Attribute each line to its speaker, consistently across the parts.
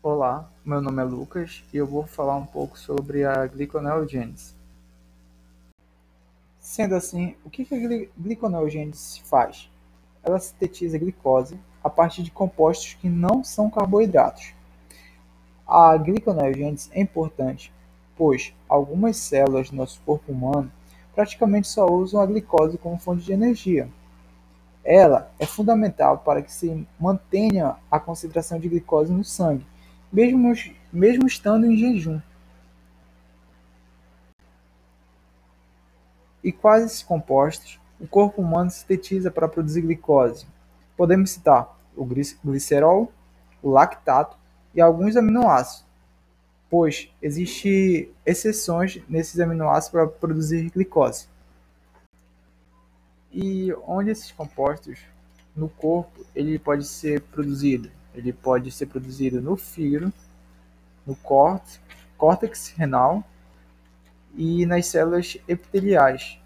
Speaker 1: Olá, meu nome é Lucas e eu vou falar um pouco sobre a gliconeogênese. Sendo assim, o que a gliconeogênese faz? Ela sintetiza glicose a partir de compostos que não são carboidratos. A gliconeogênese é importante, pois algumas células do nosso corpo humano praticamente só usam a glicose como fonte de energia. Ela é fundamental para que se mantenha a concentração de glicose no sangue mesmo, mesmo estando em jejum. E quais esses compostos o corpo humano sintetiza para produzir glicose? Podemos citar o glicerol, o lactato e alguns aminoácidos, pois existem exceções nesses aminoácidos para produzir glicose. E onde esses compostos no corpo ele pode ser produzido? Ele pode ser produzido no fígado, no córtex, córtex renal e nas células epiteliais.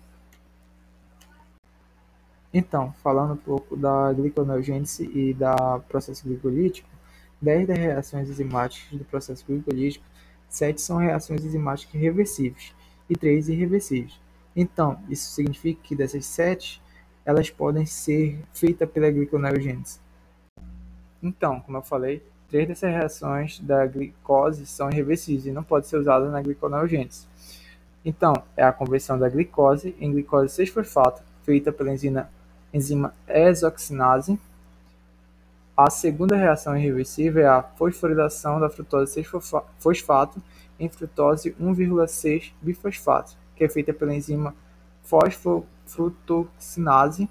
Speaker 1: Então, falando um pouco da gliconeogênese e da processo glicolítico, 10 das reações enzimáticas do processo glicolítico, 7 são reações enzimáticas reversíveis e 3 irreversíveis. Então, isso significa que dessas 7, elas podem ser feitas pela gliconeogênese. Então, como eu falei, três dessas reações da glicose são irreversíveis e não podem ser usadas na gliconeogênese. Então, é a conversão da glicose em glicose 6-fosfato, feita pela enzima, enzima exoxinase. A segunda reação irreversível é a fosforilação da frutose 6-fosfato em frutose 1,6 bifosfato, que é feita pela enzima fosfofrutoxinase.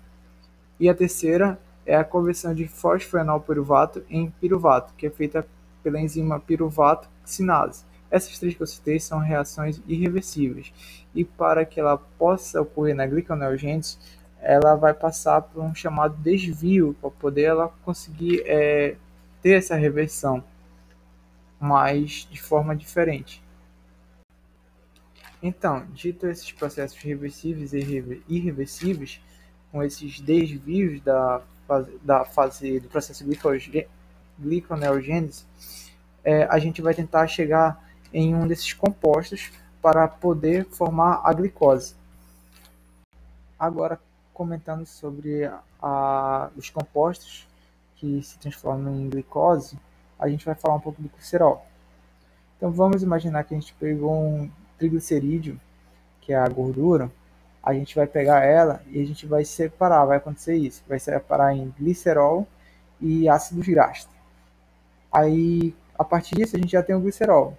Speaker 1: E a terceira é a conversão de fosfenolpiruvato em piruvato, que é feita pela enzima piruvato sinase. Essas três que eu citei são reações irreversíveis e para que ela possa ocorrer na gliconeogênese, ela vai passar por um chamado desvio para poder ela conseguir é, ter essa reversão, mas de forma diferente. Então, dito esses processos reversíveis e irreversíveis, com esses desvios da fase, da fase do processo gliconeogênese, é, a gente vai tentar chegar em um desses compostos para poder formar a glicose. Agora, comentando sobre a, os compostos que se transformam em glicose, a gente vai falar um pouco do glicerol. Então, vamos imaginar que a gente pegou um triglicerídeo, que é a gordura, a gente vai pegar ela e a gente vai separar, vai acontecer isso, vai separar em glicerol e ácidos graxos. Aí, a partir disso, a gente já tem o glicerol.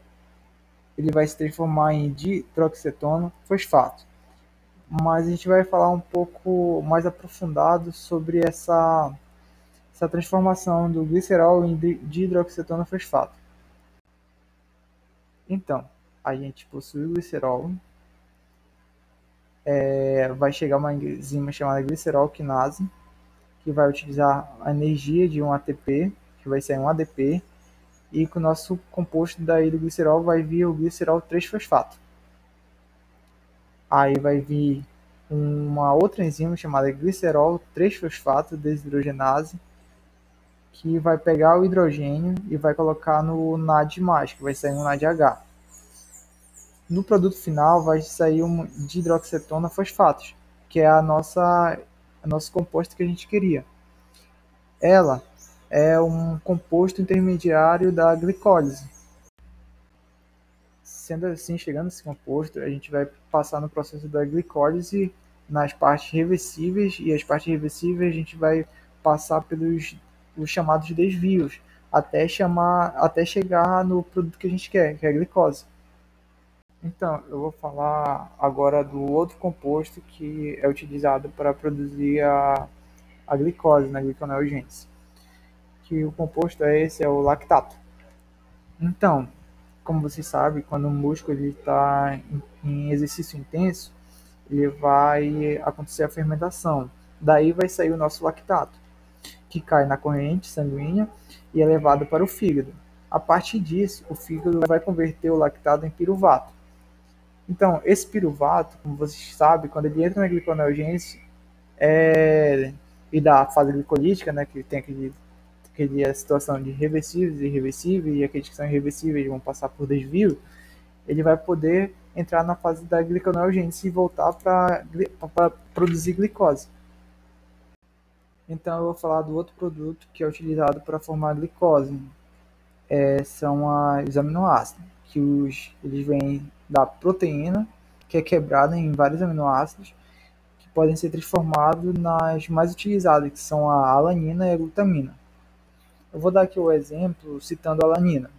Speaker 1: Ele vai se transformar em dihidroxetona fosfato. Mas a gente vai falar um pouco mais aprofundado sobre essa, essa transformação do glicerol em dihidroxetona fosfato. Então, a gente possui o glicerol, é, vai chegar uma enzima chamada glicerol-quinase, que vai utilizar a energia de um ATP, que vai ser um ADP, e com o nosso composto daí do glicerol vai vir o glicerol 3-fosfato. Aí vai vir uma outra enzima chamada glicerol 3-fosfato desidrogenase, que vai pegar o hidrogênio e vai colocar no NAD+, que vai sair um NADH no produto final vai sair um dihidroxetona fosfatos, que é a nossa a nosso composto que a gente queria. Ela é um composto intermediário da glicólise. Sendo assim, chegando esse composto, a gente vai passar no processo da glicólise nas partes reversíveis e as partes reversíveis a gente vai passar pelos os chamados desvios até chamar até chegar no produto que a gente quer, que é a glicose. Então, eu vou falar agora do outro composto que é utilizado para produzir a, a glicose na gliconeogênese. Que o composto é esse, é o lactato. Então, como vocês sabem, quando o músculo está em, em exercício intenso, ele vai acontecer a fermentação. Daí vai sair o nosso lactato, que cai na corrente sanguínea e é levado para o fígado. A partir disso, o fígado vai converter o lactato em piruvato então, esse piruvato, como vocês sabem, quando ele entra na gliconeogênese é, e da fase glicolítica, né, que tem aquele aquele a situação de reversíveis e irreversíveis, e aqueles que são irreversíveis vão passar por desvio, ele vai poder entrar na fase da gliconeogênese e voltar para produzir glicose. Então eu vou falar do outro produto que é utilizado para formar glicose. É, são os aminoácidos, que os, eles vêm da proteína, que é quebrada em vários aminoácidos, que podem ser transformados nas mais utilizadas, que são a alanina e a glutamina. Eu vou dar aqui o exemplo citando a alanina.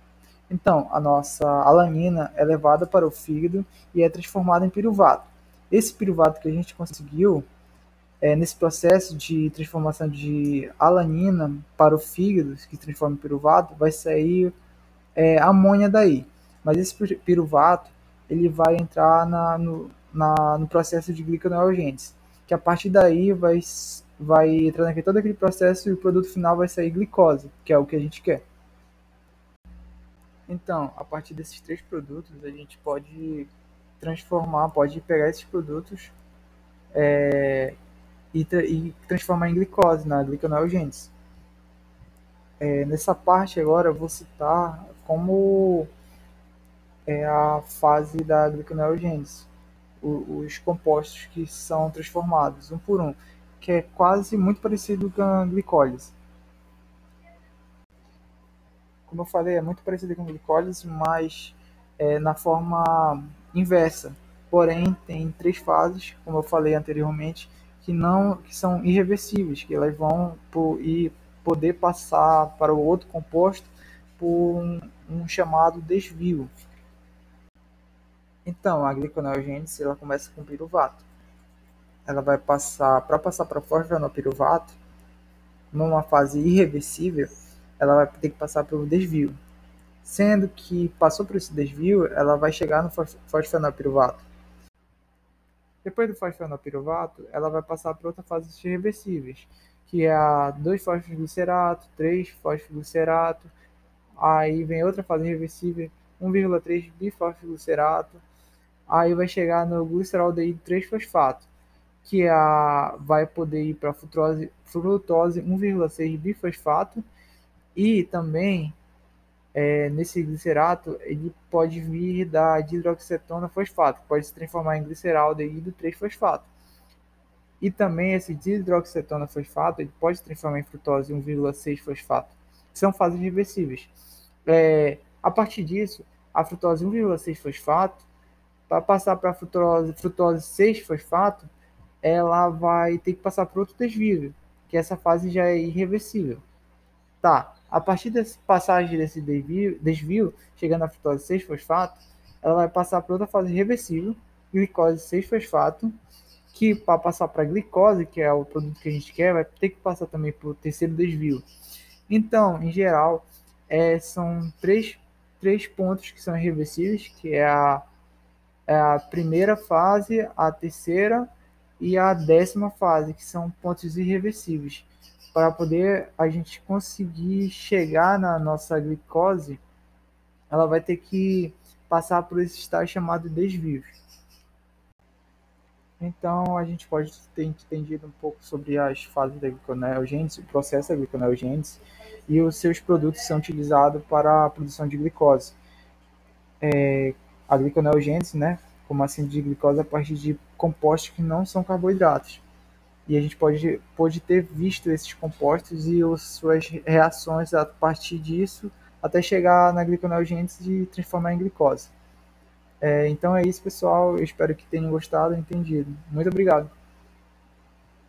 Speaker 1: Então, a nossa alanina é levada para o fígado e é transformada em piruvato. Esse piruvato que a gente conseguiu é, nesse processo de transformação de alanina para o fígado, que transforma em piruvato, vai sair é, amônia daí. Mas esse piruvato ele vai entrar na, no, na, no processo de gliconeogênese, que a partir daí vai, vai entrar naquele, todo aquele processo e o produto final vai sair glicose, que é o que a gente quer. Então, a partir desses três produtos, a gente pode transformar, pode pegar esses produtos é, e, tra e, transformar em glicose, na gliconeogênese. É, nessa parte agora eu vou citar como é a fase da gliconeogênese, os compostos que são transformados um por um, que é quase muito parecido com a glicólise como eu falei, é muito parecida com glicólise, mas é, na forma inversa. Porém, tem três fases, como eu falei anteriormente, que não que são irreversíveis, que elas vão por, e poder passar para o outro composto por um, um chamado desvio. Então, a gliconeogênese ela começa com piruvato. Ela vai passar para passar para fosfenopiruvato numa fase irreversível ela vai ter que passar pelo desvio. Sendo que passou por esse desvio, ela vai chegar no fosfenopiruvato. Depois do fosfenopiruvato, ela vai passar por outra fase de reversíveis, que é a 2-fosfoglicerato, 3-fosfoglicerato, aí vem outra fase reversível, 1,3 bifosfoglicerato, aí vai chegar no gliceraldeído 3-fosfato, que é a, vai poder ir para frutose, frutose 1,6 bifosfato e também, é, nesse glicerato, ele pode vir da dihidroxetona fosfato, pode se transformar em gliceraldeído 3-fosfato. E também esse dihidroxetona fosfato, ele pode se transformar em frutose 1,6-fosfato, que são fases reversíveis. É, a partir disso, a frutose 1,6-fosfato, para passar para a frutose, frutose 6-fosfato, ela vai ter que passar por outro desvio, que essa fase já é irreversível. Tá, a partir dessa passagem desse desvio, desvio chegando à frutose 6-fosfato, ela vai passar para outra fase reversível, glicose 6-fosfato, que para passar para glicose, que é o produto que a gente quer, vai ter que passar também o terceiro desvio. Então, em geral, é, são três, três pontos que são irreversíveis, que é a, a primeira fase, a terceira e a décima fase, que são pontos irreversíveis para poder a gente conseguir chegar na nossa glicose, ela vai ter que passar por esse estágio chamado desvio. Então, a gente pode ter entendido um pouco sobre as fases da gliconeogênese, o processo da gliconeogênese, e os seus produtos são utilizados para a produção de glicose. É, a né, como assim de glicose a partir de compostos que não são carboidratos e a gente pode, pode ter visto esses compostos e as suas reações a partir disso até chegar na gliconeogênese e transformar em glicose. É, então é isso, pessoal. Eu espero que tenham gostado e entendido. Muito obrigado.